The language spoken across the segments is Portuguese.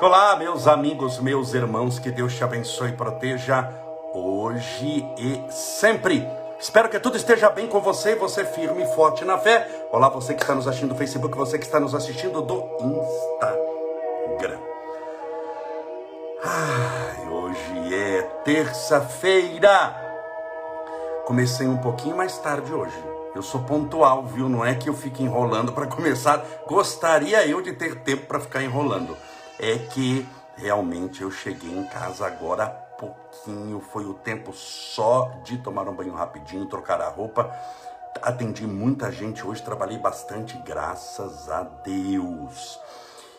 Olá, meus amigos, meus irmãos, que Deus te abençoe e proteja hoje e sempre. Espero que tudo esteja bem com você, você firme e forte na fé. Olá, você que está nos assistindo do Facebook, você que está nos assistindo do Instagram. Ai, hoje é terça-feira. Comecei um pouquinho mais tarde hoje. Eu sou pontual, viu? Não é que eu fique enrolando para começar. Gostaria eu de ter tempo para ficar enrolando é que realmente eu cheguei em casa agora há pouquinho, foi o tempo só de tomar um banho rapidinho, trocar a roupa. Atendi muita gente hoje, trabalhei bastante, graças a Deus.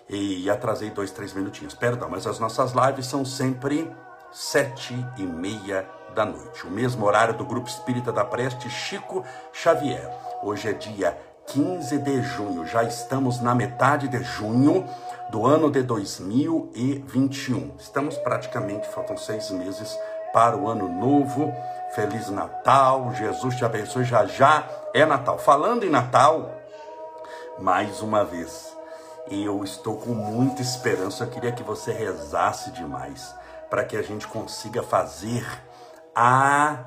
E atrasei dois, três minutinhos, perdão, mas as nossas lives são sempre sete e meia da noite. O mesmo horário do Grupo Espírita da Preste, Chico Xavier. Hoje é dia 15 de junho, já estamos na metade de junho do ano de 2021. Estamos praticamente, faltam seis meses para o ano novo. Feliz Natal, Jesus te abençoe. Já já é Natal. Falando em Natal, mais uma vez, eu estou com muita esperança. Eu queria que você rezasse demais para que a gente consiga fazer a.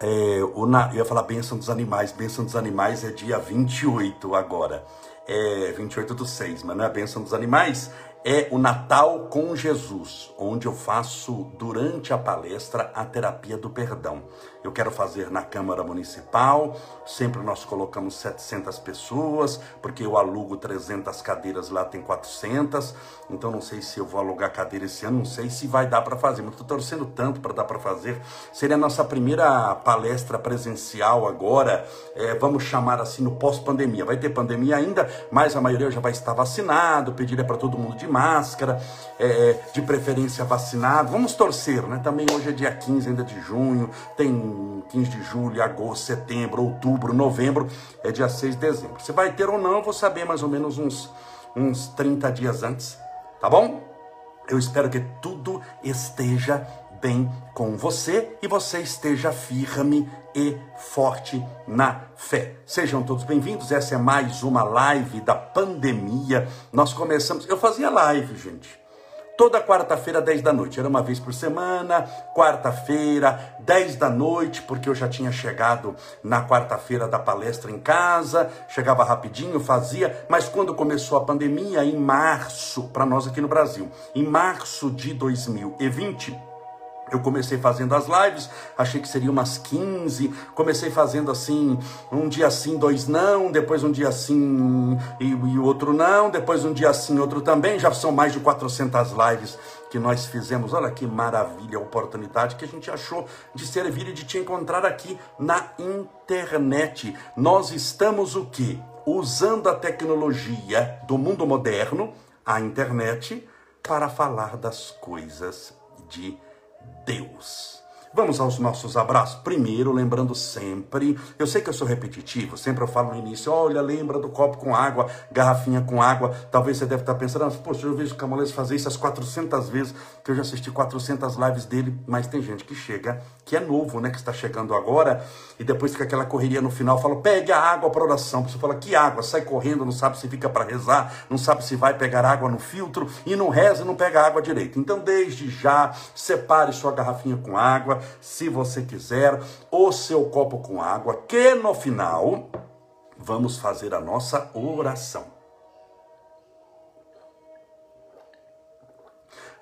É, na, eu ia falar bênção dos animais. Bênção dos animais é dia 28 agora é 28 do 6, mas não é a bênção dos animais, é o Natal com Jesus, onde eu faço durante a palestra a terapia do perdão. Eu quero fazer na Câmara Municipal, sempre nós colocamos 700 pessoas, porque eu alugo 300 cadeiras, lá tem 400, então não sei se eu vou alugar cadeira esse ano, não sei se vai dar para fazer, mas estou torcendo tanto para dar para fazer. Seria a nossa primeira palestra presencial agora, é, vamos chamar assim no pós-pandemia. Vai ter pandemia ainda, mas a maioria já vai estar vacinado, pediria para todo mundo de máscara, é, de preferência vacinado. Vamos torcer, né? Também hoje é dia 15 ainda de junho, tem 15 de julho, agosto, setembro, outubro, novembro, é dia 6 de dezembro. Se vai ter ou não, eu vou saber mais ou menos uns, uns 30 dias antes, tá bom? Eu espero que tudo esteja bem com você e você esteja firme e forte na fé. Sejam todos bem-vindos. Essa é mais uma live da pandemia. Nós começamos. Eu fazia live, gente. Toda quarta-feira, 10 da noite. Era uma vez por semana. Quarta-feira, 10 da noite, porque eu já tinha chegado na quarta-feira da palestra em casa. Chegava rapidinho, fazia. Mas quando começou a pandemia, em março, para nós aqui no Brasil, em março de 2020 eu comecei fazendo as lives, achei que seria umas 15. Comecei fazendo assim, um dia sim, dois não, depois um dia sim e, o outro não, depois um dia sim, outro também. Já são mais de 400 lives que nós fizemos. Olha que maravilha a oportunidade que a gente achou de servir e de te encontrar aqui na internet. Nós estamos o quê? Usando a tecnologia do mundo moderno, a internet, para falar das coisas de Deus. Vamos aos nossos abraços. Primeiro, lembrando sempre, eu sei que eu sou repetitivo, sempre eu falo no início, olha, lembra do copo com água, garrafinha com água. Talvez você deve estar pensando, ah, poxa, eu vejo o Camolês fazer isso as 400 vezes, que eu já assisti 400 lives dele, mas tem gente que chega, que é novo, né, que está chegando agora, e depois fica aquela correria no final, fala, pegue a água para oração. Você fala, que água? Sai correndo, não sabe se fica para rezar, não sabe se vai pegar água no filtro, e não reza e não pega água direito. Então, desde já, separe sua garrafinha com água, se você quiser, o seu copo com água, que no final vamos fazer a nossa oração.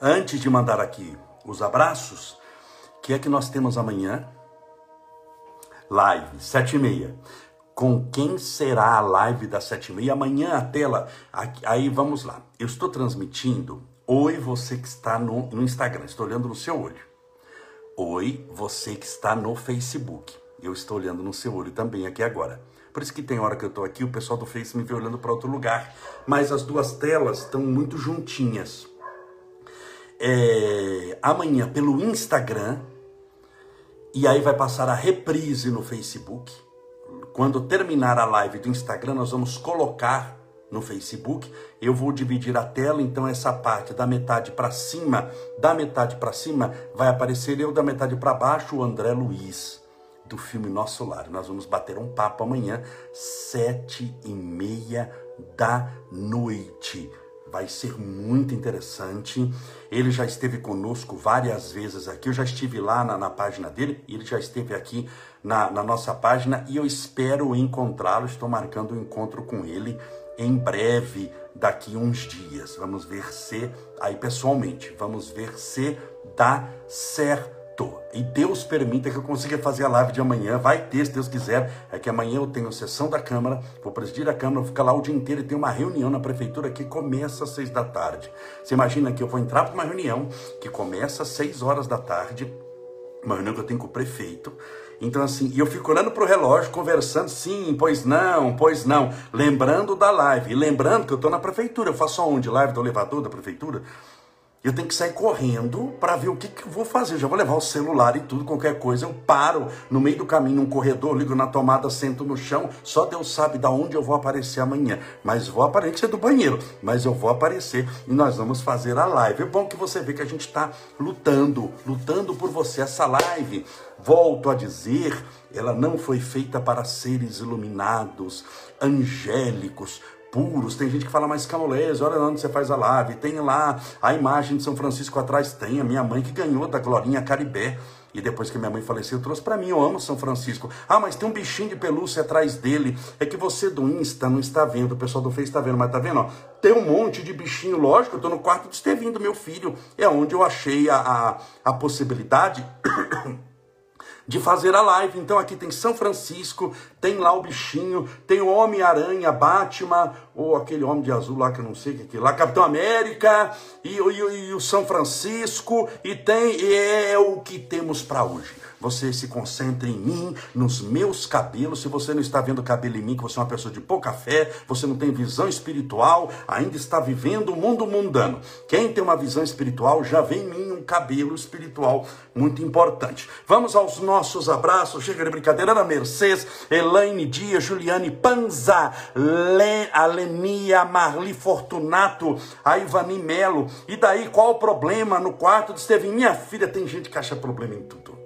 Antes de mandar aqui os abraços, que é que nós temos amanhã? Live, sete e meia. Com quem será a live das sete e meia? Amanhã a tela. Aí vamos lá. Eu estou transmitindo. Oi, você que está no, no Instagram. Estou olhando no seu olho. Oi, você que está no Facebook. Eu estou olhando no seu olho também aqui agora. Por isso que tem hora que eu estou aqui, o pessoal do Face me vê olhando para outro lugar. Mas as duas telas estão muito juntinhas. É, amanhã pelo Instagram. E aí vai passar a reprise no Facebook. Quando terminar a live do Instagram, nós vamos colocar no Facebook. Eu vou dividir a tela, então essa parte da metade para cima, da metade para cima, vai aparecer eu, da metade para baixo, o André Luiz, do filme Nosso Lar. Nós vamos bater um papo amanhã, sete e meia da noite. vai ser muito interessante. Ele já esteve conosco várias vezes aqui. Eu já estive lá na, na página dele, ele já esteve aqui na, na nossa página e eu espero encontrá-lo. Estou marcando um encontro com ele em breve, daqui uns dias. Vamos ver se, aí pessoalmente, vamos ver se dá certo. E Deus permita que eu consiga fazer a live de amanhã. Vai ter, se Deus quiser. É que amanhã eu tenho sessão da Câmara, vou presidir a Câmara, vou ficar lá o dia inteiro e tem uma reunião na Prefeitura que começa às seis da tarde. Você imagina que eu vou entrar para uma reunião que começa às seis horas da tarde, uma reunião que eu tenho com o prefeito. Então, assim, e eu fico olhando para o relógio, conversando, sim, pois não, pois não, lembrando da live, e lembrando que eu estou na prefeitura, eu faço aonde? Live do elevador da prefeitura? Eu tenho que sair correndo para ver o que, que eu vou fazer. Eu já vou levar o celular e tudo, qualquer coisa. Eu paro no meio do caminho, num corredor, ligo na tomada, sento no chão. Só Deus sabe da onde eu vou aparecer amanhã. Mas vou aparecer do banheiro. Mas eu vou aparecer e nós vamos fazer a live. É bom que você vê que a gente está lutando, lutando por você. Essa live, volto a dizer, ela não foi feita para seres iluminados, angélicos, puros. Tem gente que fala, mas Camolese, olha onde você faz a live. Tem lá a imagem de São Francisco atrás, tem a minha mãe que ganhou da Glorinha Caribé. E depois que minha mãe faleceu, trouxe para mim. Eu amo São Francisco. Ah, mas tem um bichinho de pelúcia atrás dele. É que você do Insta não está vendo, o pessoal do Face está vendo, mas tá vendo? Ó, tem um monte de bichinho, lógico. Eu tô no quarto de Estevinho do meu filho. É onde eu achei a, a, a possibilidade. de fazer a live. Então aqui tem São Francisco, tem lá o bichinho, tem o Homem-Aranha, Batman, ou aquele homem de azul lá que eu não sei o que é lá, Capitão América, e, e, e o São Francisco, e tem, e é o que temos para hoje você se concentre em mim, nos meus cabelos. Se você não está vendo cabelo em mim, que você é uma pessoa de pouca fé, você não tem visão espiritual, ainda está vivendo o mundo mundano. Quem tem uma visão espiritual já vê em mim um cabelo espiritual muito importante. Vamos aos nossos abraços. Chega de brincadeira, Ana Mercedes, Elaine Dias, Juliane Panza, Le, Alenia Marli Fortunato, a Ivani Melo. E daí, qual o problema no quarto de Estevam? Minha filha, tem gente que acha problema em tudo.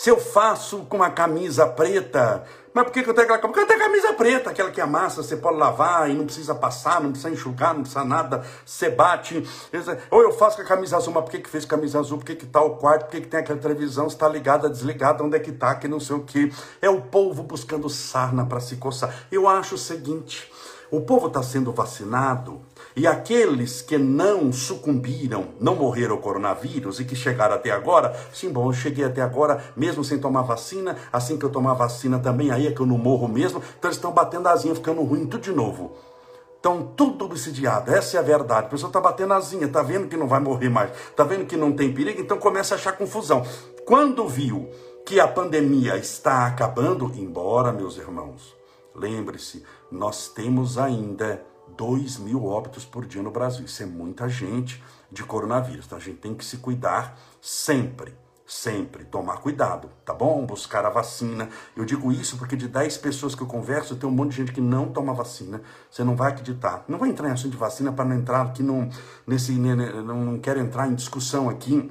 Se eu faço com uma camisa preta, mas por que, eu tenho aquela camisa? Porque eu tenho camisa preta, aquela que amassa, você pode lavar e não precisa passar, não precisa enxugar, não precisa nada, você bate. Ou eu faço com a camisa azul, mas por que, que fez camisa azul? Por que, que tá o quarto? Por que, que tem aquela televisão? Está ligada, desligada, onde é que tá, que não sei o que. É o povo buscando sarna para se coçar. Eu acho o seguinte: o povo está sendo vacinado e aqueles que não sucumbiram, não morreram ao coronavírus e que chegaram até agora, sim, bom, eu cheguei até agora mesmo sem tomar vacina, assim que eu tomar vacina também, aí é que eu não morro mesmo, então eles estão batendo asinha, ficando ruim tudo de novo. Estão tudo obsidiado, essa é a verdade. A pessoa está batendo asinha, está vendo que não vai morrer mais, está vendo que não tem perigo, então começa a achar confusão. Quando viu que a pandemia está acabando, embora, meus irmãos, lembre-se, nós temos ainda 2 mil óbitos por dia no Brasil. Isso é muita gente de coronavírus. Então a gente tem que se cuidar sempre. Sempre tomar cuidado, tá bom? Buscar a vacina. Eu digo isso porque de 10 pessoas que eu converso, tem um monte de gente que não toma vacina. Você não vai acreditar. Não vou entrar em assunto de vacina para não entrar aqui num, nesse. Não, não quero entrar em discussão aqui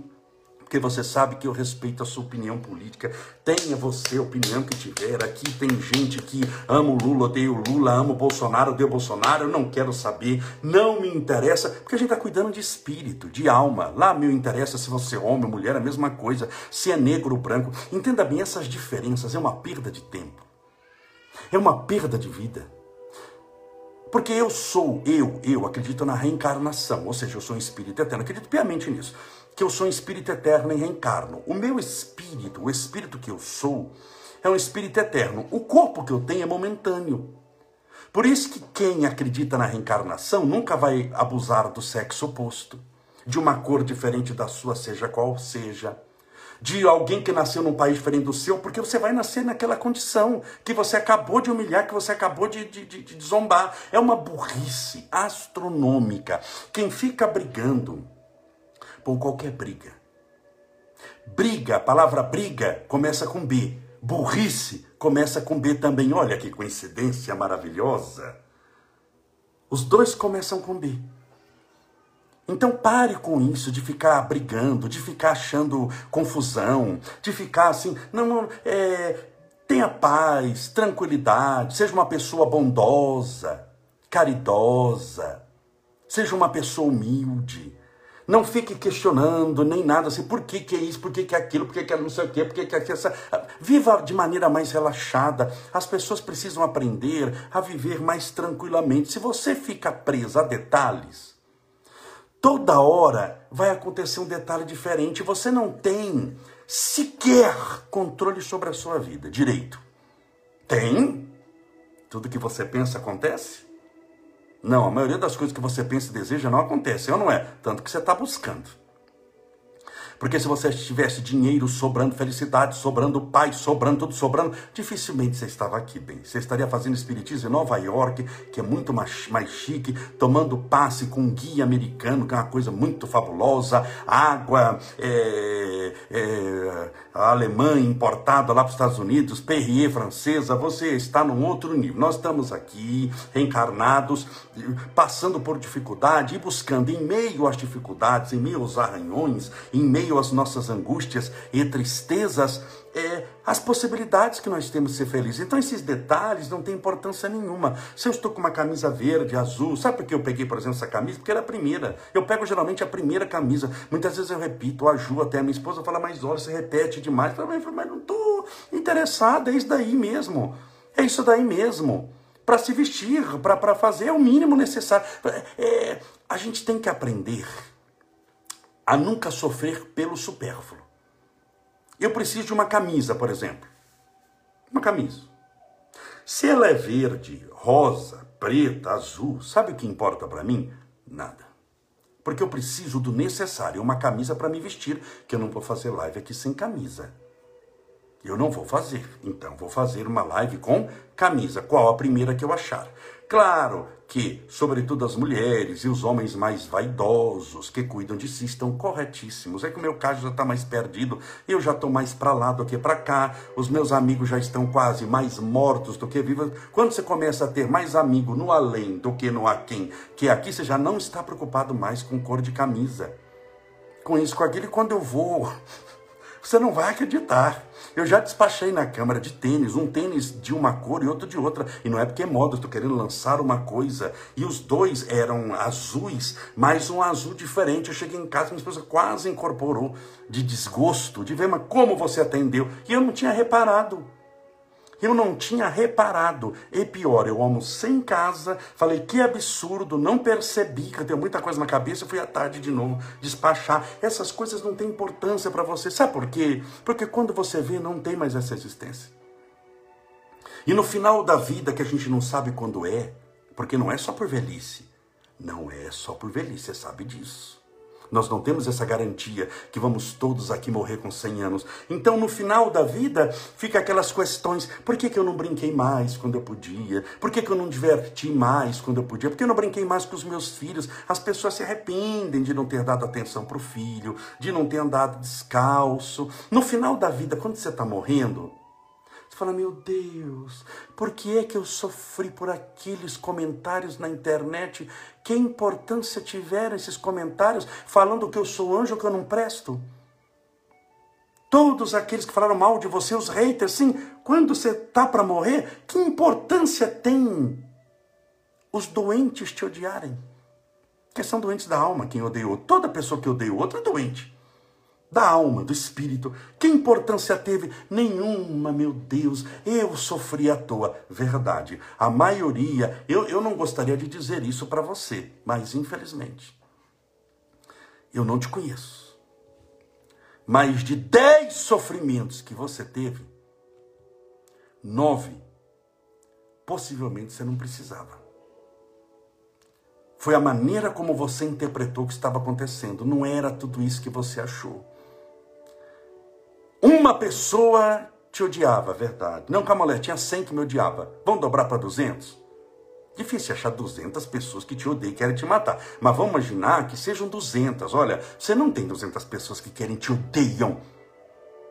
porque você sabe que eu respeito a sua opinião política. Tenha você a opinião que tiver. Aqui tem gente que ama o Lula, odeia o Lula, ama o Bolsonaro, odeia o Bolsonaro. Eu não quero saber, não me interessa, porque a gente está cuidando de espírito, de alma. Lá me interessa se você é homem ou mulher, a mesma coisa. Se é negro ou branco. Entenda bem, essas diferenças é uma perda de tempo. É uma perda de vida. Porque eu sou, eu, eu acredito na reencarnação, ou seja, eu sou um espírito eterno, acredito piamente nisso que eu sou um espírito eterno e reencarno. O meu espírito, o espírito que eu sou, é um espírito eterno. O corpo que eu tenho é momentâneo. Por isso que quem acredita na reencarnação nunca vai abusar do sexo oposto, de uma cor diferente da sua, seja qual seja, de alguém que nasceu num país diferente do seu, porque você vai nascer naquela condição que você acabou de humilhar, que você acabou de, de, de, de zombar. É uma burrice astronômica. Quem fica brigando com qualquer briga. Briga, a palavra briga começa com B. Burrice começa com B também. Olha que coincidência maravilhosa. Os dois começam com B. Então pare com isso de ficar brigando, de ficar achando confusão, de ficar assim, não, é, tenha paz, tranquilidade, seja uma pessoa bondosa, caridosa, Seja uma pessoa humilde. Não fique questionando nem nada assim, por que, que é isso, por que, que é aquilo, por que, que é não sei o quê, por que, que é essa. Viva de maneira mais relaxada. As pessoas precisam aprender a viver mais tranquilamente. Se você fica preso a detalhes, toda hora vai acontecer um detalhe diferente. Você não tem sequer controle sobre a sua vida direito. Tem? Tudo que você pensa acontece? Não, a maioria das coisas que você pensa e deseja não acontece, ou não é? Tanto que você está buscando. Porque se você tivesse dinheiro sobrando, felicidade sobrando, paz sobrando, tudo sobrando, dificilmente você estava aqui bem. Você estaria fazendo espiritismo em Nova York, que é muito mais, mais chique, tomando passe com um guia americano, que é uma coisa muito fabulosa, água é, é, alemã importada lá para os Estados Unidos, Perrier francesa, você está num outro nível. Nós estamos aqui, reencarnados, passando por dificuldade e buscando, em meio às dificuldades, em meio aos arranhões, em meio meio às nossas angústias e tristezas, é, as possibilidades que nós temos de ser felizes. Então, esses detalhes não têm importância nenhuma. Se eu estou com uma camisa verde, azul, sabe por que eu peguei, por exemplo, essa camisa? Porque era a primeira. Eu pego geralmente a primeira camisa. Muitas vezes eu repito, eu ajudo até a minha esposa fala, mas olha, você repete demais. Eu falo, mas não estou interessado, é isso daí mesmo. É isso daí mesmo. Para se vestir, para fazer é o mínimo necessário. É, a gente tem que aprender a nunca sofrer pelo supérfluo. Eu preciso de uma camisa, por exemplo. Uma camisa. Se ela é verde, rosa, preta, azul, sabe o que importa para mim? Nada. Porque eu preciso do necessário, uma camisa para me vestir, que eu não vou fazer live aqui sem camisa. Eu não vou fazer. Então, vou fazer uma live com camisa. Qual a primeira que eu achar? Claro que, sobretudo as mulheres e os homens mais vaidosos que cuidam de si estão corretíssimos. É que o meu caso já está mais perdido, eu já estou mais para lá do que para cá, os meus amigos já estão quase mais mortos do que vivos. Quando você começa a ter mais amigo no além do que no aquém, que aqui você já não está preocupado mais com cor de camisa. Com isso, com aquele, quando eu vou você não vai acreditar. Eu já despachei na câmara de tênis, um tênis de uma cor e outro de outra. E não é porque é moda, estou querendo lançar uma coisa. E os dois eram azuis, mas um azul diferente. Eu cheguei em casa, minha esposa quase incorporou de desgosto, de ver, mas como você atendeu? E eu não tinha reparado. Eu não tinha reparado. E pior, eu almocei em casa, falei que absurdo, não percebi que eu tenho muita coisa na cabeça, fui à tarde de novo despachar. Essas coisas não têm importância para você. Sabe por quê? Porque quando você vê, não tem mais essa existência. E no final da vida, que a gente não sabe quando é, porque não é só por velhice. Não é só por velhice, você sabe disso. Nós não temos essa garantia que vamos todos aqui morrer com 100 anos. Então, no final da vida, fica aquelas questões: por que, que eu não brinquei mais quando eu podia? Por que, que eu não diverti mais quando eu podia? Por que eu não brinquei mais com os meus filhos? As pessoas se arrependem de não ter dado atenção para o filho, de não ter andado descalço. No final da vida, quando você está morrendo, fala, meu Deus, por que é que eu sofri por aqueles comentários na internet? Que importância tiveram esses comentários falando que eu sou anjo que eu não presto? Todos aqueles que falaram mal de você, os haters, sim, quando você tá para morrer, que importância tem os doentes te odiarem? Que são doentes da alma, quem odeia outro. Toda pessoa que odeia o outro é doente da alma, do espírito. Que importância teve? Nenhuma, meu Deus. Eu sofri à toa. Verdade. A maioria, eu, eu não gostaria de dizer isso para você, mas infelizmente, eu não te conheço. Mais de dez sofrimentos que você teve, nove, possivelmente você não precisava. Foi a maneira como você interpretou o que estava acontecendo. Não era tudo isso que você achou. Uma pessoa te odiava, verdade. Não, Camolé, tinha 100 que me odiava. Vamos dobrar para 200? Difícil achar 200 pessoas que te odeiam querem te matar. Mas vamos imaginar que sejam 200. Olha, você não tem 200 pessoas que querem te odeiam.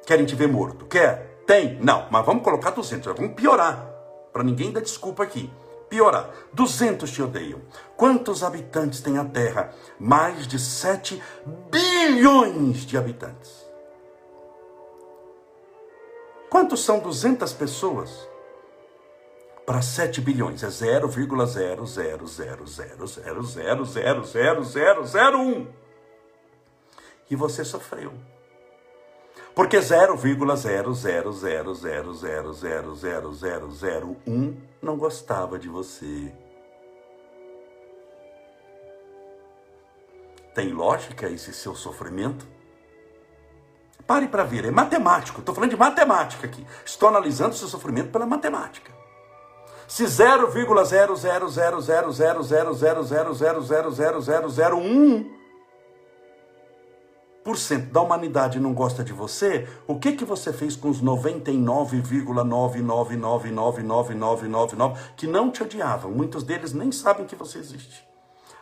Querem te ver morto. Quer? Tem? Não. Mas vamos colocar 200. Vamos piorar. Para ninguém dar desculpa aqui. Piorar. 200 te odeiam. Quantos habitantes tem a Terra? Mais de 7 bilhões de habitantes. Quantos são 200 pessoas para 7 bilhões. É 0,00000000001. E você sofreu. Porque 0,00000000001 não gostava de você. Tem lógica esse seu sofrimento? Pare para ver, é matemático. Estou falando de matemática aqui. Estou analisando seu sofrimento pela matemática. Se 0,0000000000001% da humanidade não gosta de você, o que que você fez com os 99,999999999 que não te odiavam? Muitos deles nem sabem que você existe.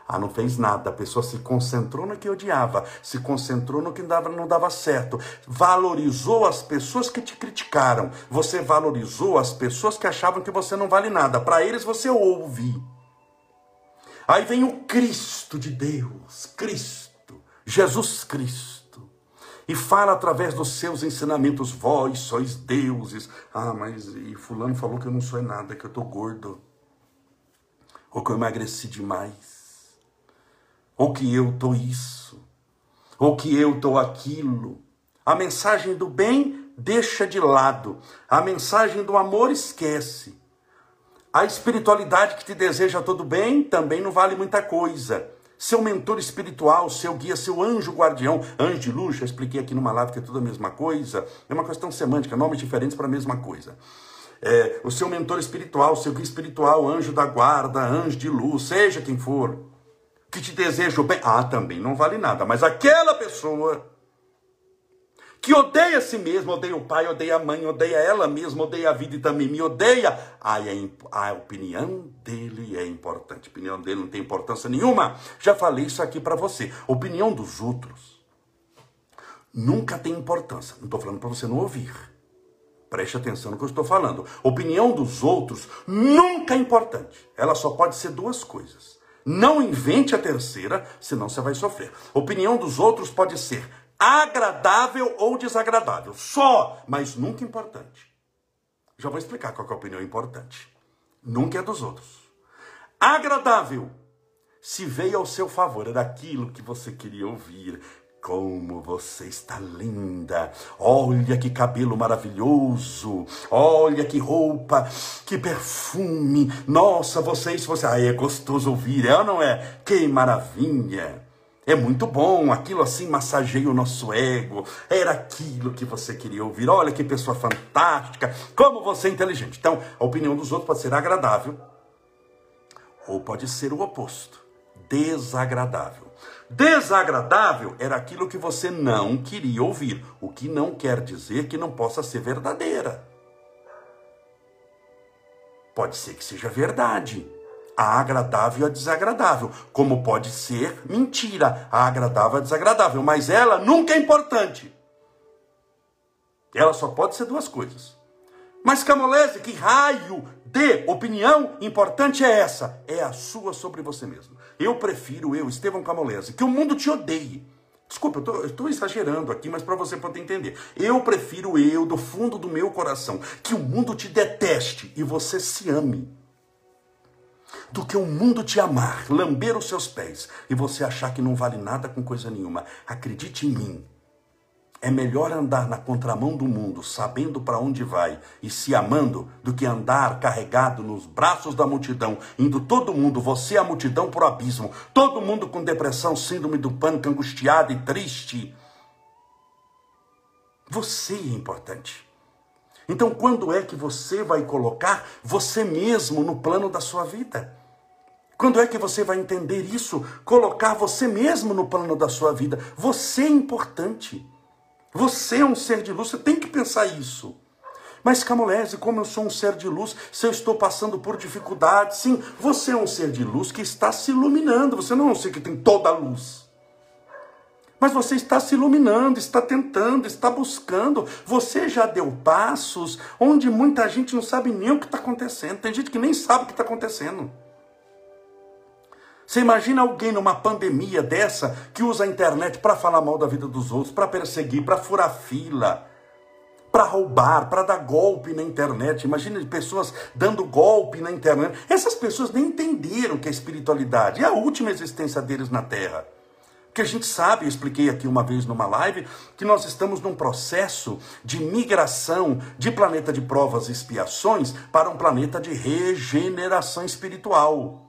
Ah, não fez nada. A pessoa se concentrou no que odiava, se concentrou no que dava, não dava certo. Valorizou as pessoas que te criticaram. Você valorizou as pessoas que achavam que você não vale nada. Para eles você ouve. Aí vem o Cristo de Deus, Cristo, Jesus Cristo. E fala através dos seus ensinamentos, vós sois deuses. Ah, mas e fulano falou que eu não sou nada, que eu tô gordo. Ou que eu emagreci demais ou que eu tô isso, ou que eu tô aquilo. A mensagem do bem deixa de lado, a mensagem do amor esquece. A espiritualidade que te deseja todo bem também não vale muita coisa. Seu mentor espiritual, seu guia, seu anjo guardião, anjo de luz, já expliquei aqui numa live que é tudo a mesma coisa, é uma questão semântica, nomes diferentes para a mesma coisa. É, o seu mentor espiritual, seu guia espiritual, anjo da guarda, anjo de luz, seja quem for, que te deseja o bem, ah, também não vale nada. Mas aquela pessoa que odeia a si mesma, odeia o pai, odeia a mãe, odeia ela mesma, odeia a vida e também me odeia, ah, é, a opinião dele é importante. A opinião dele não tem importância nenhuma. Já falei isso aqui para você. Opinião dos outros nunca tem importância. Não estou falando para você não ouvir. Preste atenção no que eu estou falando. Opinião dos outros nunca é importante. Ela só pode ser duas coisas não invente a terceira, senão você vai sofrer. Opinião dos outros pode ser agradável ou desagradável, só, mas nunca importante. Já vou explicar qual é a opinião importante. Nunca é dos outros. Agradável, se veio ao seu favor, é daquilo que você queria ouvir, como você está linda! Olha que cabelo maravilhoso! Olha que roupa, que perfume! Nossa, você, isso você. Ai, é gostoso ouvir, é ou não é? Que maravilha! É muito bom, aquilo assim massageia o nosso ego. Era aquilo que você queria ouvir. Olha que pessoa fantástica, como você é inteligente. Então, a opinião dos outros pode ser agradável ou pode ser o oposto, desagradável. Desagradável era aquilo que você não queria ouvir, o que não quer dizer que não possa ser verdadeira. Pode ser que seja verdade. A agradável a desagradável, como pode ser mentira, a agradável a desagradável, mas ela nunca é importante. Ela só pode ser duas coisas. Mas Camolese, que raio de opinião importante é essa? É a sua sobre você mesmo. Eu prefiro, eu, Estevão Camolese, que o mundo te odeie. Desculpa, eu estou exagerando aqui, mas para você poder entender. Eu prefiro eu, do fundo do meu coração, que o mundo te deteste e você se ame. Do que o mundo te amar, lamber os seus pés e você achar que não vale nada com coisa nenhuma. Acredite em mim. É melhor andar na contramão do mundo, sabendo para onde vai e se amando, do que andar carregado nos braços da multidão, indo todo mundo, você a multidão por abismo, todo mundo com depressão, síndrome do pânico, angustiado e triste. Você é importante. Então, quando é que você vai colocar você mesmo no plano da sua vida? Quando é que você vai entender isso? Colocar você mesmo no plano da sua vida. Você é importante. Você é um ser de luz, você tem que pensar isso. Mas Camolese, como eu sou um ser de luz, se eu estou passando por dificuldades, sim, você é um ser de luz que está se iluminando. Você não é um ser que tem toda a luz. Mas você está se iluminando, está tentando, está buscando. Você já deu passos onde muita gente não sabe nem o que está acontecendo. Tem gente que nem sabe o que está acontecendo. Você imagina alguém numa pandemia dessa que usa a internet para falar mal da vida dos outros, para perseguir, para furar fila, para roubar, para dar golpe na internet. Imagina pessoas dando golpe na internet. Essas pessoas nem entenderam que a espiritualidade é a última existência deles na Terra. Porque a gente sabe, eu expliquei aqui uma vez numa live, que nós estamos num processo de migração de planeta de provas e expiações para um planeta de regeneração espiritual.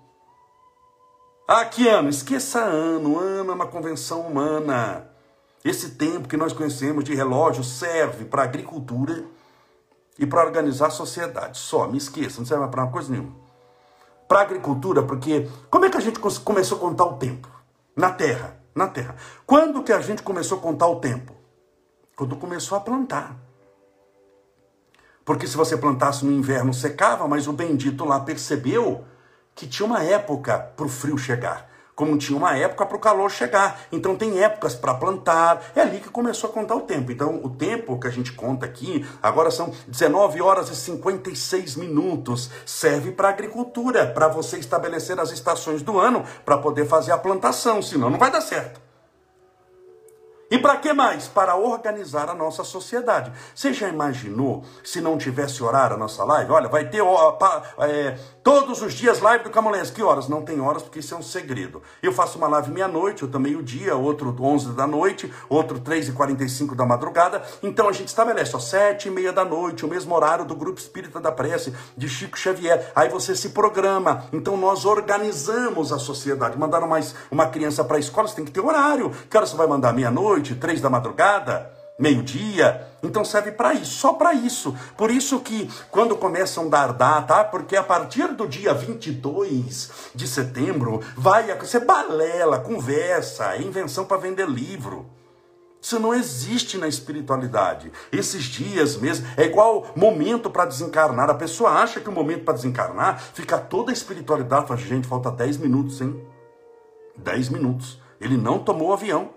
Ah, que ano? Esqueça ano. Ano é uma convenção humana. Esse tempo que nós conhecemos de relógio serve para agricultura e para organizar a sociedade. Só, me esqueça, não serve para coisa nenhuma. Para agricultura, porque como é que a gente começou a contar o tempo? Na terra, na terra. Quando que a gente começou a contar o tempo? Quando começou a plantar. Porque se você plantasse no inverno secava, mas o bendito lá percebeu que tinha uma época para o frio chegar como tinha uma época para o calor chegar. Então tem épocas para plantar. É ali que começou a contar o tempo. Então o tempo que a gente conta aqui, agora são 19 horas e 56 minutos. Serve para agricultura, para você estabelecer as estações do ano para poder fazer a plantação, senão não vai dar certo. E para que mais? Para organizar a nossa sociedade. Você já imaginou se não tivesse horário a nossa live? Olha, vai ter é, todos os dias live do Camolés. Que horas? Não tem horas porque isso é um segredo. Eu faço uma live meia-noite, outro meio-dia, outro 11 da noite, outro 3 e 45 da madrugada. Então a gente estabelece, ó, 7 e meia da noite, o mesmo horário do Grupo Espírita da Prece, de Chico Xavier. Aí você se programa. Então nós organizamos a sociedade. Mandaram mais uma criança para a escola, você tem que ter horário. Que hora você vai mandar? Meia-noite? Noite, três da madrugada, meio-dia. Então serve para isso, só para isso. Por isso que quando começam a dar data, porque a partir do dia 22 de setembro vai ser balela, conversa, é invenção para vender livro. Isso não existe na espiritualidade. Esses dias mesmo é igual momento para desencarnar. A pessoa acha que o momento para desencarnar fica toda a espiritualidade. Fala, gente, falta 10 minutos, hein? 10 minutos. Ele não tomou o avião.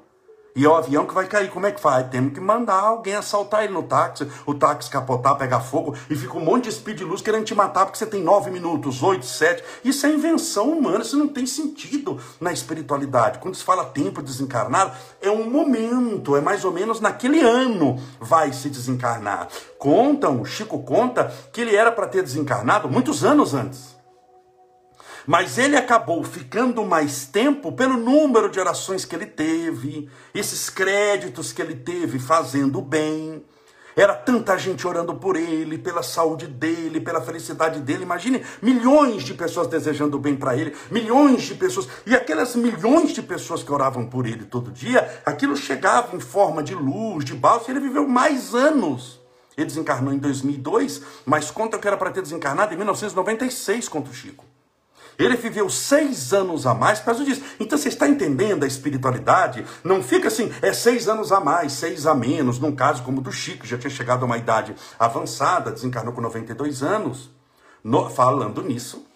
E o avião que vai cair, como é que faz? Temos que mandar alguém assaltar ele no táxi, o táxi capotar, pegar fogo, e fica um monte de speed luz querendo te matar porque você tem nove minutos, oito, sete. Isso é invenção humana, isso não tem sentido na espiritualidade. Quando se fala tempo desencarnado, é um momento, é mais ou menos naquele ano vai se desencarnar. Contam, Chico conta, que ele era para ter desencarnado muitos anos antes. Mas ele acabou ficando mais tempo pelo número de orações que ele teve, esses créditos que ele teve fazendo bem. Era tanta gente orando por ele, pela saúde dele, pela felicidade dele. Imagine milhões de pessoas desejando bem para ele, milhões de pessoas. E aquelas milhões de pessoas que oravam por ele todo dia, aquilo chegava em forma de luz, de balsa, e ele viveu mais anos. Ele desencarnou em 2002, mas conta que era para ter desencarnado em 1996 contra o Chico. Ele viveu seis anos a mais por causa disso. Então você está entendendo a espiritualidade? Não fica assim, é seis anos a mais, seis a menos, num caso como o do Chico, já tinha chegado a uma idade avançada, desencarnou com 92 anos. No, falando nisso,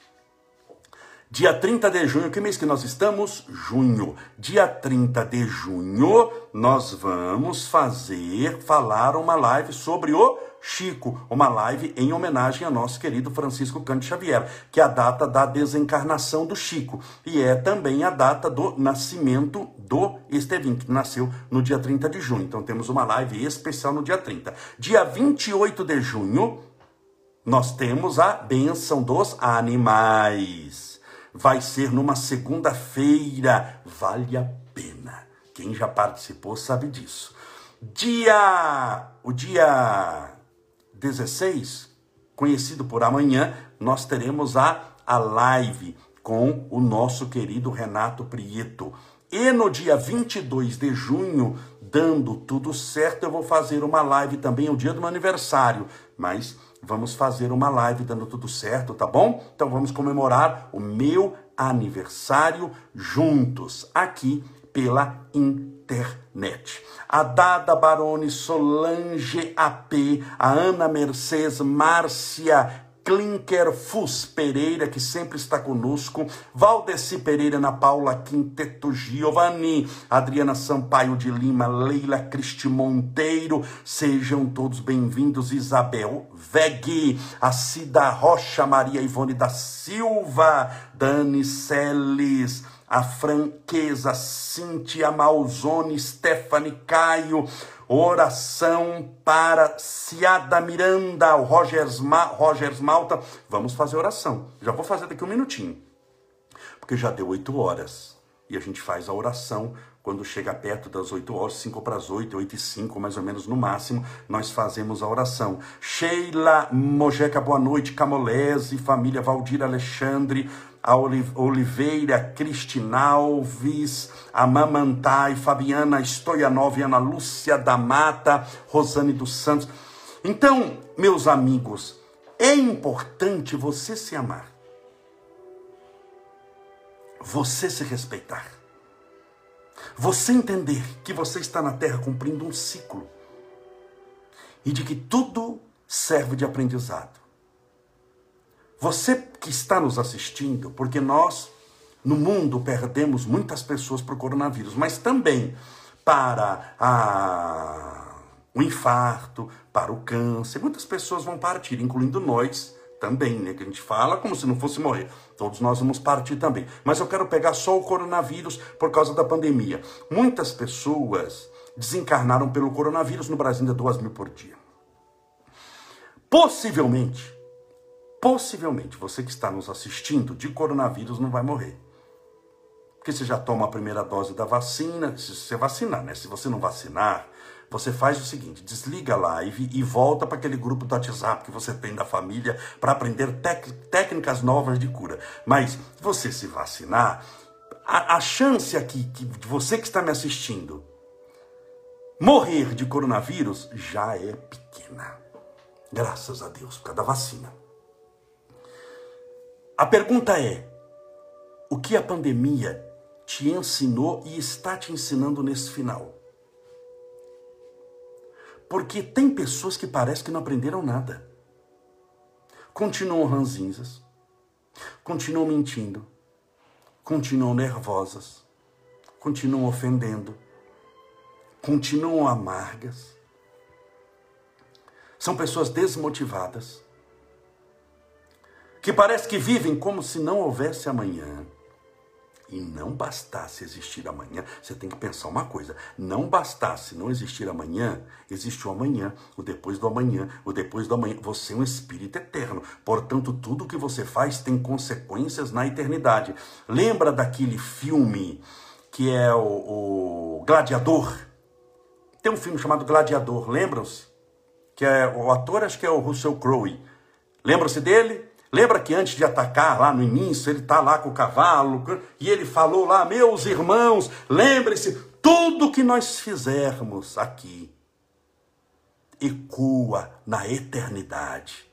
Dia 30 de junho, que mês que nós estamos? Junho. Dia 30 de junho, nós vamos fazer, falar uma live sobre o Chico, uma live em homenagem a nosso querido Francisco Cândido Xavier, que é a data da desencarnação do Chico e é também a data do nascimento do Estevin, que nasceu no dia 30 de junho. Então temos uma live especial no dia 30. Dia 28 de junho, nós temos a benção dos animais. Vai ser numa segunda-feira, vale a pena. Quem já participou sabe disso. Dia, o dia 16, conhecido por amanhã, nós teremos a, a live com o nosso querido Renato Prieto. E no dia 22 de junho, dando tudo certo, eu vou fazer uma live também, é o dia do meu aniversário, mas vamos fazer uma live dando tudo certo, tá bom? Então vamos comemorar o meu aniversário juntos, aqui pela internet. A Dada Baroni, Solange AP, a Ana Mercedes, Márcia Klinker Fus Pereira, que sempre está conosco, Valdeci Pereira, Ana Paula Quinteto Giovanni, Adriana Sampaio de Lima, Leila Cristi Monteiro, sejam todos bem-vindos, Isabel Veg, a Cida Rocha, Maria Ivone da Silva, Dani Celes, a franqueza, Cíntia Malzone, Stephanie Caio, Oração para Ciada Miranda, o Rogers, Ma, Rogers Malta. Vamos fazer oração. Já vou fazer daqui um minutinho. Porque já deu oito horas. E a gente faz a oração quando chega perto das 8 horas, 5 para as 8, 8 e 5, mais ou menos no máximo, nós fazemos a oração. Sheila Mojeca, boa noite. Camolese, família Valdir Alexandre, a Oliveira, Cristina Alves, a Fabiana Stoianov, Ana Lúcia da Mata, Rosane dos Santos. Então, meus amigos, é importante você se amar, você se respeitar. Você entender que você está na terra cumprindo um ciclo e de que tudo serve de aprendizado. Você que está nos assistindo, porque nós no mundo perdemos muitas pessoas para o coronavírus, mas também para a, o infarto, para o câncer. Muitas pessoas vão partir, incluindo nós também, né? Que a gente fala como se não fosse morrer. Todos nós vamos partir também. Mas eu quero pegar só o coronavírus por causa da pandemia. Muitas pessoas desencarnaram pelo coronavírus no Brasil ainda duas mil por dia. Possivelmente, possivelmente, você que está nos assistindo de coronavírus não vai morrer. Porque você já toma a primeira dose da vacina, se você vacinar, né? Se você não vacinar, você faz o seguinte: desliga a live e volta para aquele grupo do WhatsApp que você tem da família para aprender técnicas novas de cura. Mas você se vacinar, a, a chance aqui que você que está me assistindo morrer de coronavírus já é pequena. Graças a Deus, por causa da vacina. A pergunta é: o que a pandemia te ensinou e está te ensinando nesse final? Porque tem pessoas que parece que não aprenderam nada. Continuam ranzinzas, continuam mentindo, continuam nervosas, continuam ofendendo, continuam amargas. São pessoas desmotivadas, que parece que vivem como se não houvesse amanhã. E não bastasse existir amanhã, você tem que pensar uma coisa: não bastasse não existir amanhã, existe o amanhã, o depois do amanhã, o depois do amanhã. Você é um espírito eterno, portanto, tudo que você faz tem consequências na eternidade. Lembra daquele filme que é o, o Gladiador? Tem um filme chamado Gladiador, lembram-se? Que é o ator, acho que é o Russell Crowe. Lembram-se dele? Lembra que antes de atacar lá no início, ele está lá com o cavalo e ele falou lá, meus irmãos, lembre-se, tudo que nós fizermos aqui ecoa na eternidade.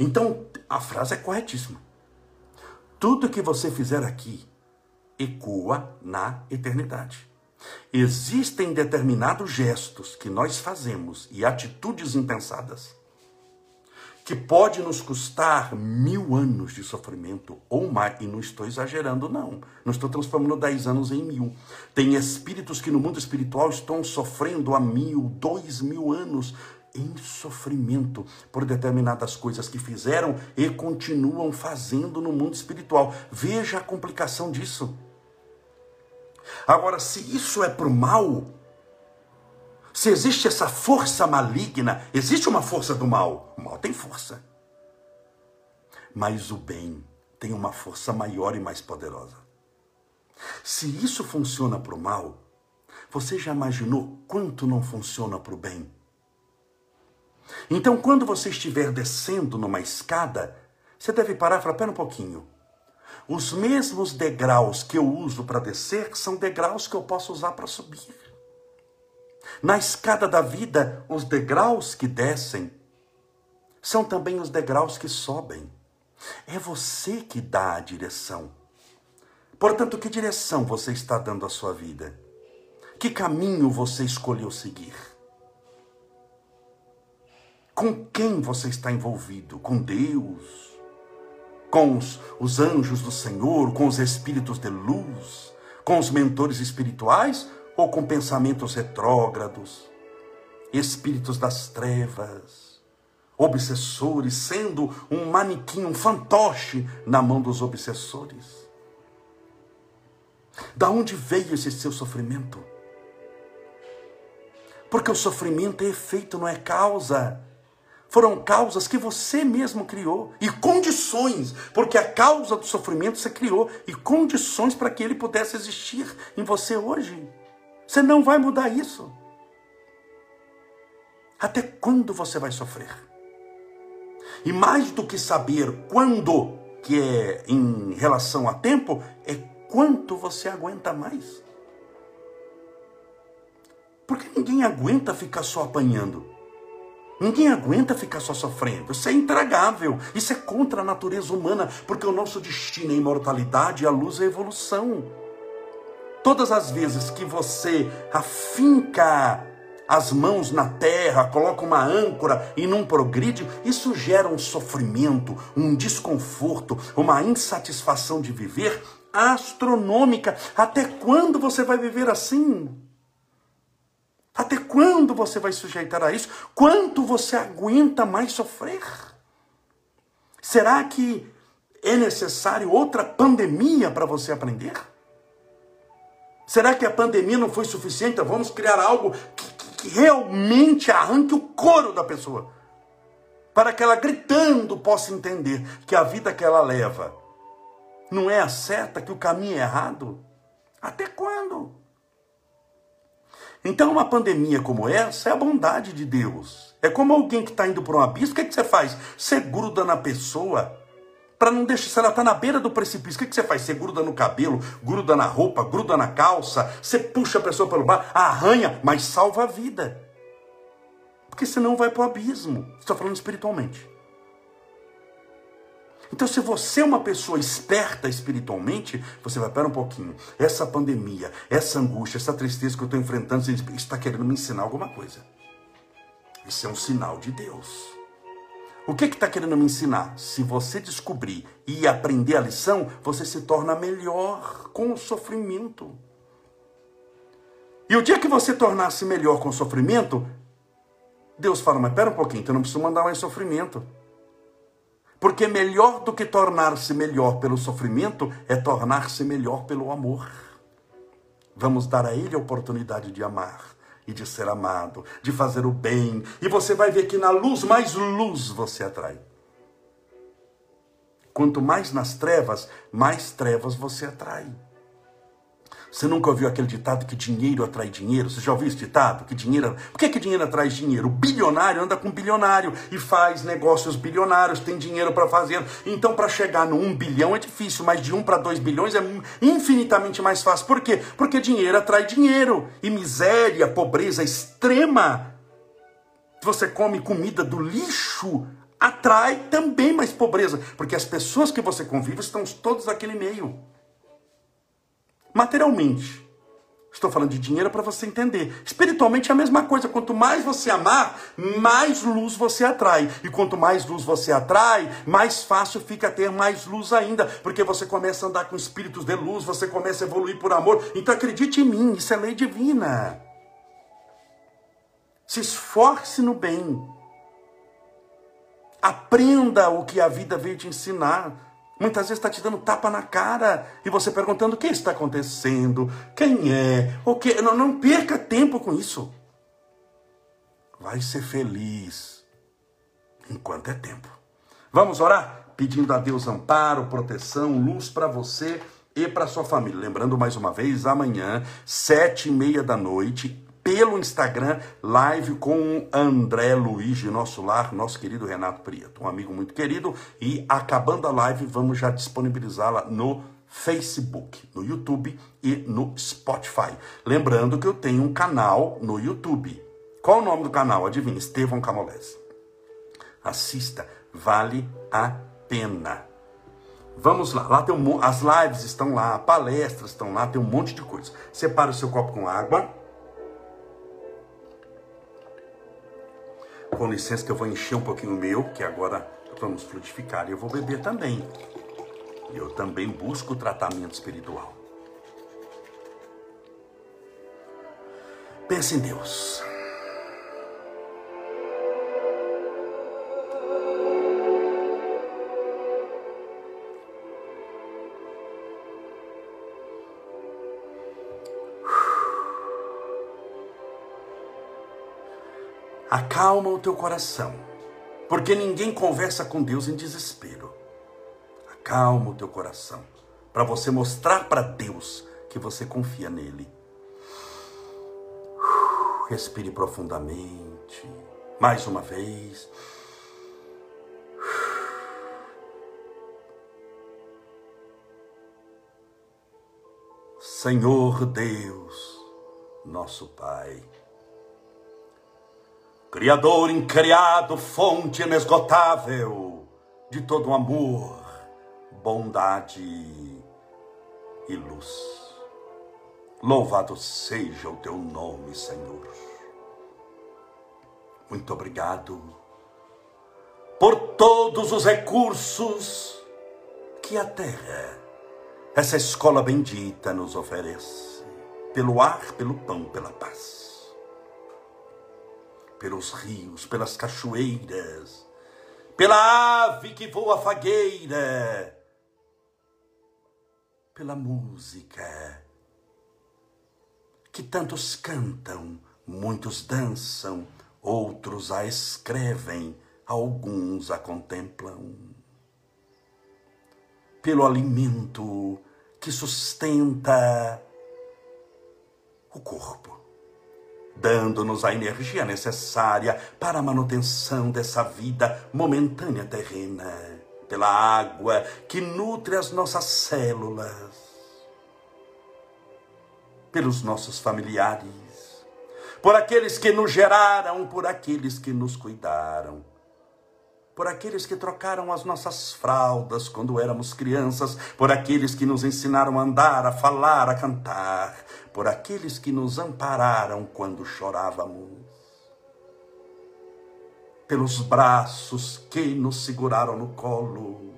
Então, a frase é corretíssima. Tudo que você fizer aqui ecoa na eternidade. Existem determinados gestos que nós fazemos e atitudes impensadas que pode nos custar mil anos de sofrimento ou mais. E não estou exagerando, não. Não estou transformando dez anos em mil. Tem espíritos que no mundo espiritual estão sofrendo há mil, dois mil anos em sofrimento por determinadas coisas que fizeram e continuam fazendo no mundo espiritual. Veja a complicação disso. Agora, se isso é para o mal, se existe essa força maligna, existe uma força do mal. O mal tem força. Mas o bem tem uma força maior e mais poderosa. Se isso funciona para o mal, você já imaginou quanto não funciona para o bem? Então, quando você estiver descendo numa escada, você deve parar e falar: pera um pouquinho. Os mesmos degraus que eu uso para descer são degraus que eu posso usar para subir. Na escada da vida, os degraus que descem são também os degraus que sobem. É você que dá a direção. Portanto, que direção você está dando à sua vida? Que caminho você escolheu seguir? Com quem você está envolvido? Com Deus? Com os, os anjos do Senhor? Com os espíritos de luz? Com os mentores espirituais? Ou com pensamentos retrógrados, espíritos das trevas, obsessores, sendo um manequim, um fantoche na mão dos obsessores. Da onde veio esse seu sofrimento? Porque o sofrimento é efeito, não é causa. Foram causas que você mesmo criou e condições, porque a causa do sofrimento você criou e condições para que ele pudesse existir em você hoje. Você não vai mudar isso. Até quando você vai sofrer? E mais do que saber quando, que é em relação a tempo, é quanto você aguenta mais. Porque ninguém aguenta ficar só apanhando. Ninguém aguenta ficar só sofrendo. Isso é intragável. Isso é contra a natureza humana, porque o nosso destino é imortalidade a luz é evolução. Todas as vezes que você afinca as mãos na terra, coloca uma âncora e não progride, isso gera um sofrimento, um desconforto, uma insatisfação de viver astronômica. Até quando você vai viver assim? Até quando você vai sujeitar a isso? Quanto você aguenta mais sofrer? Será que é necessário outra pandemia para você aprender? Será que a pandemia não foi suficiente? Vamos criar algo que, que, que realmente arranque o couro da pessoa. Para que ela gritando possa entender que a vida que ela leva não é a certa, que o caminho é errado. Até quando? Então, uma pandemia como essa é a bondade de Deus. É como alguém que está indo para um abismo, o que, é que você faz? Você gruda na pessoa para não deixar, se ela está na beira do precipício, o que, que você faz? Você gruda no cabelo, gruda na roupa, gruda na calça, você puxa a pessoa pelo bar, arranha, mas salva a vida. Porque senão vai para o abismo. Estou falando espiritualmente. Então, se você é uma pessoa esperta espiritualmente, você vai, pera um pouquinho, essa pandemia, essa angústia, essa tristeza que eu estou enfrentando, você está querendo me ensinar alguma coisa. Isso é um sinal de Deus. O que está que querendo me ensinar? Se você descobrir e aprender a lição, você se torna melhor com o sofrimento. E o dia que você tornar-se melhor com o sofrimento, Deus fala, mas pera um pouquinho, então não preciso mandar mais sofrimento. Porque melhor do que tornar-se melhor pelo sofrimento é tornar-se melhor pelo amor. Vamos dar a Ele a oportunidade de amar e de ser amado, de fazer o bem. E você vai ver que na luz, mais luz você atrai. Quanto mais nas trevas, mais trevas você atrai. Você nunca ouviu aquele ditado que dinheiro atrai dinheiro? Você já ouviu esse ditado? Que dinheiro. Por que, que dinheiro atrai dinheiro? O bilionário anda com bilionário e faz negócios bilionários, tem dinheiro para fazer. Então, para chegar no 1 bilhão é difícil, mas de 1 para 2 bilhões é infinitamente mais fácil. Por quê? Porque dinheiro atrai dinheiro. E miséria, pobreza extrema. Você come comida do lixo, atrai também mais pobreza. Porque as pessoas que você convive estão todos naquele meio materialmente. Estou falando de dinheiro para você entender. Espiritualmente é a mesma coisa. Quanto mais você amar, mais luz você atrai. E quanto mais luz você atrai, mais fácil fica ter mais luz ainda. Porque você começa a andar com espíritos de luz, você começa a evoluir por amor. Então acredite em mim, isso é lei divina. Se esforce no bem. Aprenda o que a vida veio te ensinar. Muitas vezes está te dando tapa na cara e você perguntando o que está acontecendo, quem é, o que. Não, não perca tempo com isso. Vai ser feliz enquanto é tempo. Vamos orar? Pedindo a Deus amparo, proteção, luz para você e para sua família. Lembrando mais uma vez, amanhã, sete e meia da noite, pelo Instagram, live com André Luiz de Nosso Lar, nosso querido Renato Prieto, um amigo muito querido. E acabando a live, vamos já disponibilizá-la no Facebook, no YouTube e no Spotify. Lembrando que eu tenho um canal no YouTube. Qual o nome do canal? Adivinha? Estevão Camolese. Assista, vale a pena. Vamos lá, lá tem um, as lives estão lá, palestras estão lá, tem um monte de coisa. Separa o seu copo com água. Com licença que eu vou encher um pouquinho o meu, que agora vamos frutificar e eu vou beber também. Eu também busco tratamento espiritual. Pense em Deus. Acalma o teu coração, porque ninguém conversa com Deus em desespero. Acalma o teu coração, para você mostrar para Deus que você confia nele. Respire profundamente, mais uma vez. Senhor Deus, nosso Pai, Criador incriado, fonte inesgotável de todo amor, bondade e luz. Louvado seja o teu nome, Senhor. Muito obrigado por todos os recursos que a terra essa escola bendita nos oferece, pelo ar, pelo pão, pela paz, pelos rios, pelas cachoeiras, pela ave que voa fagueira, pela música que tantos cantam, muitos dançam, outros a escrevem, alguns a contemplam. Pelo alimento que sustenta o corpo, dando-nos a energia necessária para a manutenção dessa vida momentânea terrena, pela água que nutre as nossas células, pelos nossos familiares, por aqueles que nos geraram, por aqueles que nos cuidaram por aqueles que trocaram as nossas fraldas quando éramos crianças, por aqueles que nos ensinaram a andar, a falar, a cantar, por aqueles que nos ampararam quando chorávamos, pelos braços que nos seguraram no colo,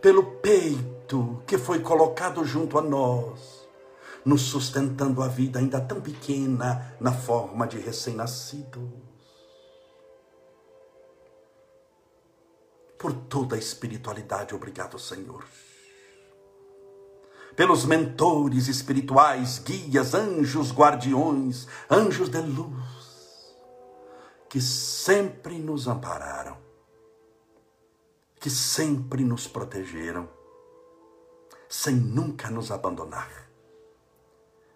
pelo peito que foi colocado junto a nós, nos sustentando a vida ainda tão pequena na forma de recém-nascido por toda a espiritualidade. Obrigado, Senhor. Pelos mentores espirituais, guias, anjos, guardiões, anjos de luz, que sempre nos ampararam, que sempre nos protegeram, sem nunca nos abandonar.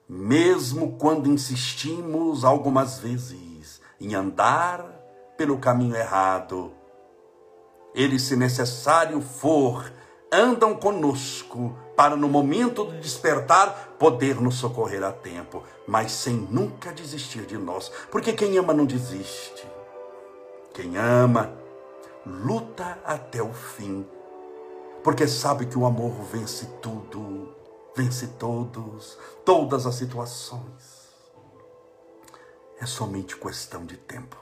Mesmo quando insistimos algumas vezes em andar pelo caminho errado, eles, se necessário for, andam conosco para no momento do despertar poder nos socorrer a tempo, mas sem nunca desistir de nós, porque quem ama não desiste. Quem ama luta até o fim, porque sabe que o amor vence tudo, vence todos, todas as situações. É somente questão de tempo.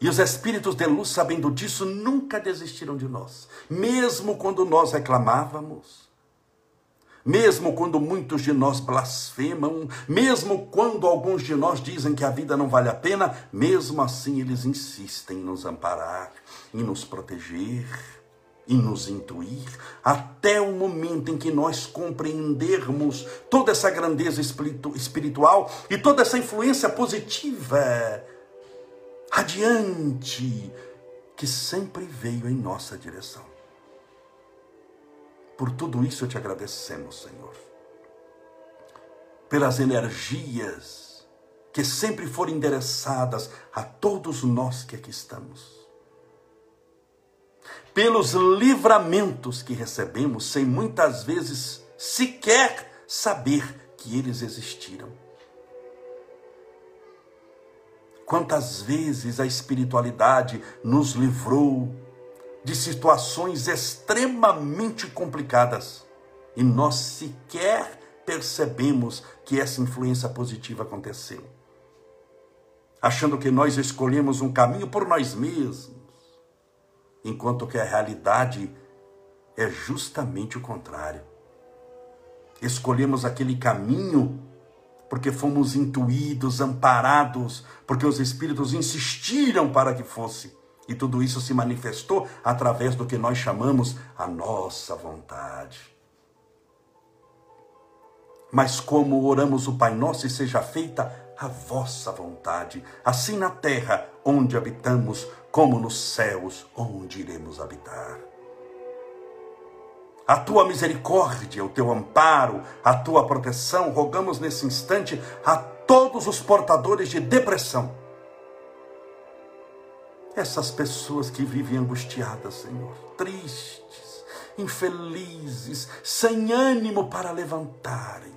E os espíritos de luz, sabendo disso, nunca desistiram de nós, mesmo quando nós reclamávamos, mesmo quando muitos de nós blasfemam, mesmo quando alguns de nós dizem que a vida não vale a pena, mesmo assim eles insistem em nos amparar, em nos proteger, em nos intuir, até o momento em que nós compreendermos toda essa grandeza espiritual e toda essa influência positiva radiante, que sempre veio em nossa direção. Por tudo isso te agradecemos, Senhor. Pelas energias que sempre foram endereçadas a todos nós que aqui estamos. Pelos livramentos que recebemos sem muitas vezes sequer saber que eles existiram Quantas vezes a espiritualidade nos livrou de situações extremamente complicadas e nós sequer percebemos que essa influência positiva aconteceu. Achando que nós escolhemos um caminho por nós mesmos, enquanto que a realidade é justamente o contrário. Escolhemos aquele caminho porque fomos intuídos, amparados, porque os Espíritos insistiram para que fosse. E tudo isso se manifestou através do que nós chamamos a nossa vontade. Mas como oramos o Pai Nosso e seja feita a vossa vontade, assim na terra onde habitamos, como nos céus onde iremos habitar. A tua misericórdia, o teu amparo, a tua proteção, rogamos nesse instante a todos os portadores de depressão. Essas pessoas que vivem angustiadas, Senhor, tristes, infelizes, sem ânimo para levantarem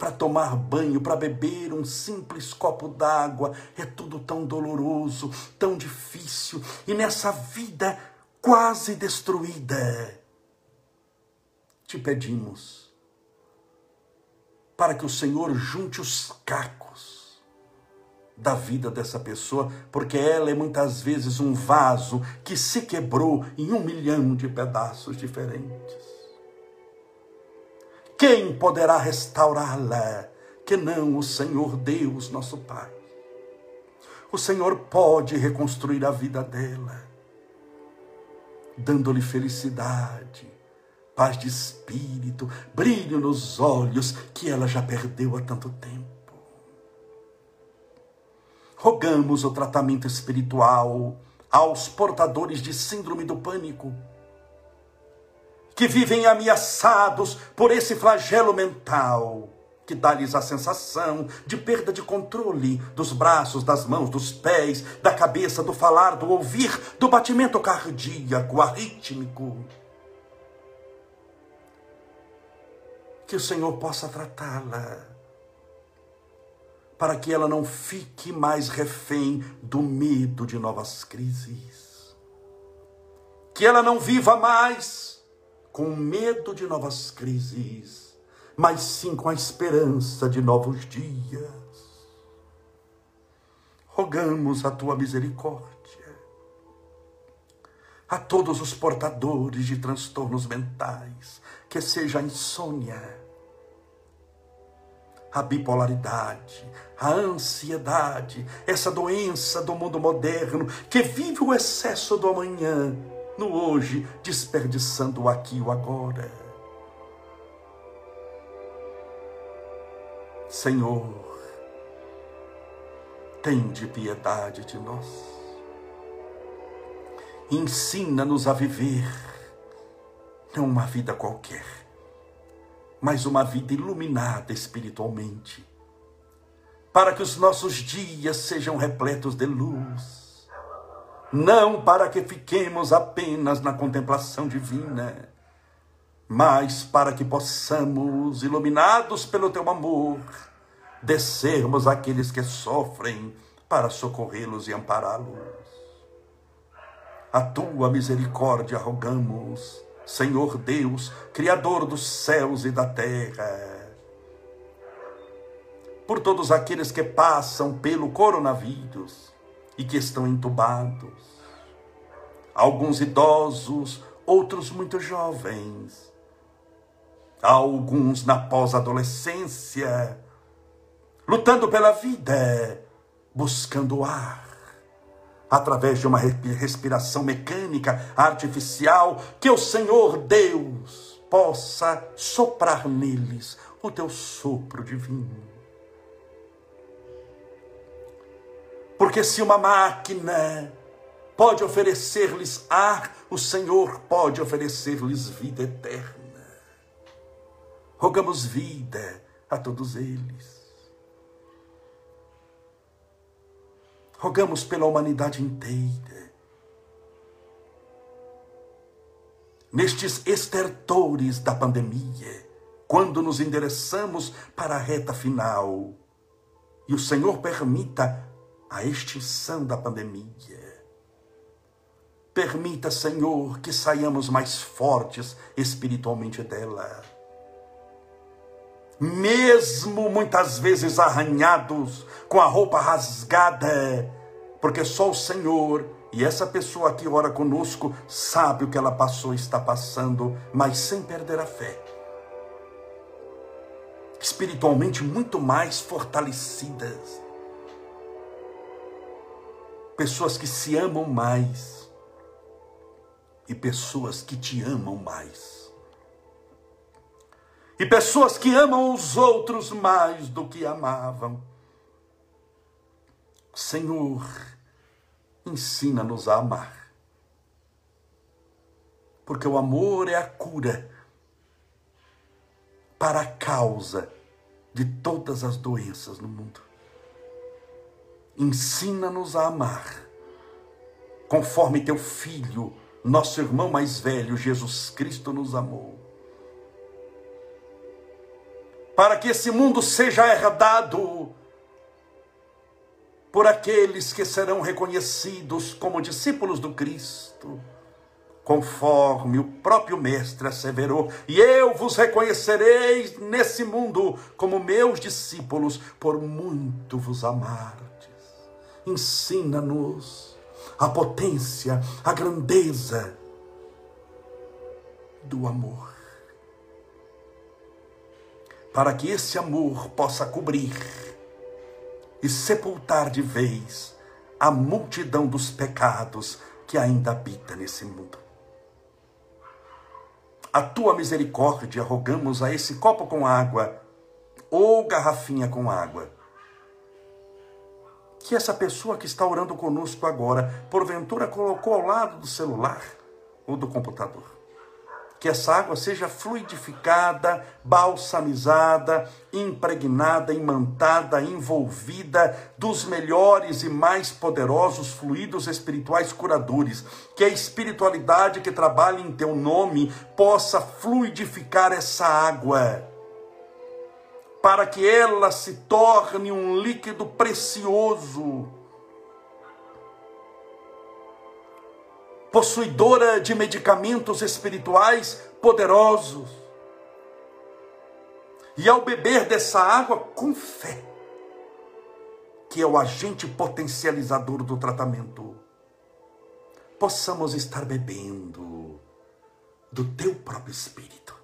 para tomar banho, para beber um simples copo d'água, é tudo tão doloroso, tão difícil, e nessa vida quase destruída, te pedimos para que o Senhor junte os cacos da vida dessa pessoa, porque ela é muitas vezes um vaso que se quebrou em um milhão de pedaços diferentes. Quem poderá restaurá-la que não o Senhor Deus, nosso Pai? O Senhor pode reconstruir a vida dela, dando-lhe felicidade, paz de espírito, brilho nos olhos que ela já perdeu há tanto tempo. Rogamos o tratamento espiritual aos portadores de síndrome do pânico que vivem ameaçados por esse flagelo mental que dá-lhes a sensação de perda de controle dos braços, das mãos, dos pés, da cabeça, do falar, do ouvir, do batimento cardíaco, arrítmico. Que o Senhor possa tratá-la, para que ela não fique mais refém do medo de novas crises. Que ela não viva mais com medo de novas crises, mas sim com a esperança de novos dias. Rogamos a tua misericórdia a todos os portadores de transtornos mentais, que seja a insônia, a bipolaridade, a ansiedade, essa doença do mundo moderno que vive o excesso do amanhã no hoje, desperdiçando o aqui o agora. Senhor, tende piedade de nós. Ensina-nos a viver não uma vida qualquer, mas uma vida iluminada espiritualmente, para que os nossos dias sejam repletos de luz não para que fiquemos apenas na contemplação divina, mas para que possamos, iluminados pelo teu amor, descermos aqueles que sofrem para socorrê-los e ampará-los. A tua misericórdia rogamos, Senhor Deus, Criador dos céus e da terra, por todos aqueles que passam pelo coronavírus, e que estão entubados. Alguns idosos, outros muito jovens. Alguns na pós-adolescência, lutando pela vida, buscando ar, através de uma respiração mecânica, artificial, que o Senhor Deus possa soprar neles o teu sopro divino Porque se uma máquina pode oferecer-lhes ar, o Senhor pode oferecer-lhes vida eterna. Rogamos vida a todos eles. Rogamos pela humanidade inteira. Nestes estertores da pandemia, quando nos endereçamos para a reta final, e o Senhor permita a extinção da pandemia. Permita, Senhor, que saiamos mais fortes espiritualmente dela. Mesmo muitas vezes arranhados, com a roupa rasgada, porque só o Senhor e essa pessoa que ora conosco sabe o que ela passou e está passando, mas sem perder a fé. Espiritualmente muito mais fortalecidas pessoas que se amam mais e pessoas que te amam mais. E pessoas que amam os outros mais do que amavam. Senhor, ensina-nos a amar. Porque o amor é a cura para a causa de todas as doenças no mundo. Ensina-nos a amar, conforme teu filho, nosso irmão mais velho, Jesus Cristo, nos amou. Para que esse mundo seja herdado por aqueles que serão reconhecidos como discípulos do Cristo conforme o próprio Mestre asseverou: E eu vos reconhecereis nesse mundo como meus discípulos, por muito vos amardes. Ensina-nos a potência, a grandeza do amor. Para que esse amor possa cobrir e sepultar de vez a multidão dos pecados que ainda habita nesse mundo a tua misericórdia, rogamos a esse copo com água ou garrafinha com água. Que essa pessoa que está orando conosco agora, porventura colocou ao lado do celular ou do computador que essa água seja fluidificada, balsamizada, impregnada, imantada, envolvida dos melhores e mais poderosos fluidos espirituais curadores. Que a espiritualidade que trabalha em teu nome possa fluidificar essa água, para que ela se torne um líquido precioso possuidora de medicamentos espirituais poderosos. E ao beber dessa água com fé, que é o agente potencializador do tratamento, possamos estar bebendo do teu próprio espírito.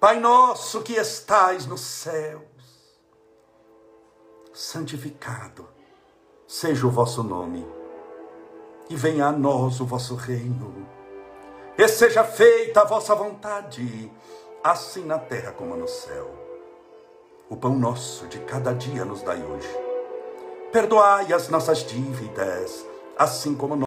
Pai nosso que estais nos céus, santificado seja o vosso nome e venha a nós o vosso reino. E seja feita a vossa vontade, assim na terra como no céu. O pão nosso de cada dia nos dai hoje. Perdoai as nossas dívidas, assim como nós